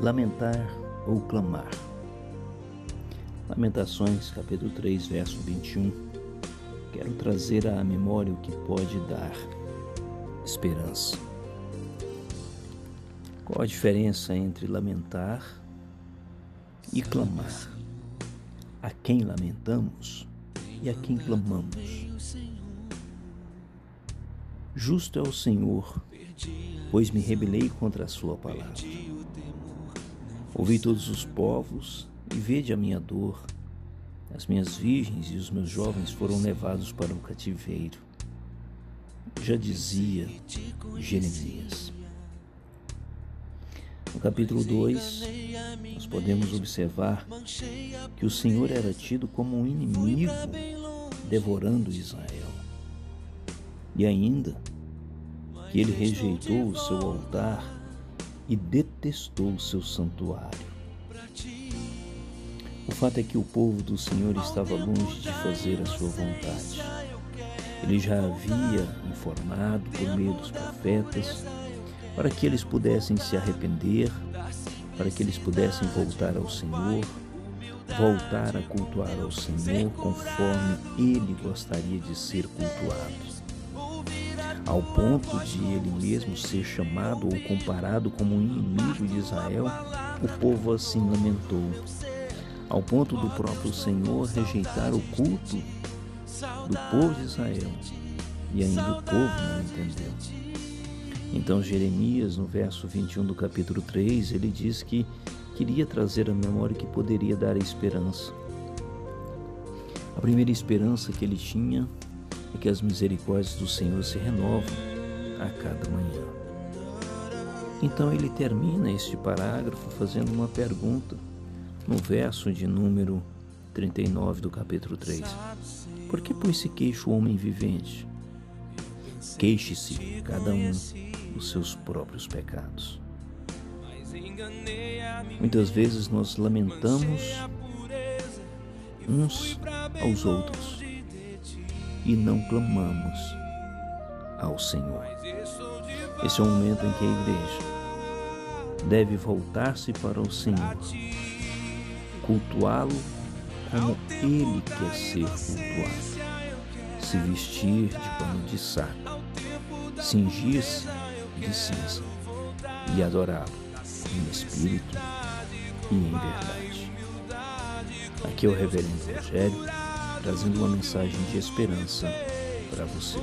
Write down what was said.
Lamentar ou clamar. Lamentações, capítulo 3, verso 21. Quero trazer à memória o que pode dar esperança. Qual a diferença entre lamentar e clamar? A quem lamentamos e a quem clamamos? Justo é o Senhor, pois me rebelei contra a sua palavra. Ouvi todos os povos e vede a minha dor. As minhas virgens e os meus jovens foram levados para o cativeiro. Já dizia Jeremias. No capítulo 2, nós podemos observar que o Senhor era tido como um inimigo devorando Israel. E ainda que ele rejeitou o seu altar e detestou o seu santuário. O fato é que o povo do Senhor estava longe de fazer a sua vontade. Ele já havia informado por meio dos profetas para que eles pudessem se arrepender, para que eles pudessem voltar ao Senhor, voltar a cultuar ao Senhor conforme ele gostaria de ser cultuado ao ponto de ele mesmo ser chamado ou comparado como um inimigo de Israel, o povo assim lamentou, ao ponto do próprio Senhor rejeitar o culto do povo de Israel. E ainda o povo não entendeu. Então Jeremias, no verso 21 do capítulo 3, ele diz que queria trazer a memória que poderia dar a esperança. A primeira esperança que ele tinha e que as misericórdias do Senhor se renovam a cada manhã. Então ele termina este parágrafo fazendo uma pergunta no verso de número 39 do capítulo 3. Por que, pois, se queixa o homem vivente? Queixe-se cada um dos seus próprios pecados. Muitas vezes nós lamentamos uns aos outros e não clamamos ao Senhor. Esse é o momento em que a igreja deve voltar-se para o Senhor, cultuá-lo como Ele quer ser cultuado, se vestir de pano de saco, cingir-se de cinza e adorá-lo em espírito e em verdade. Aqui é o Reverendo Rogério trazendo uma mensagem de esperança para você.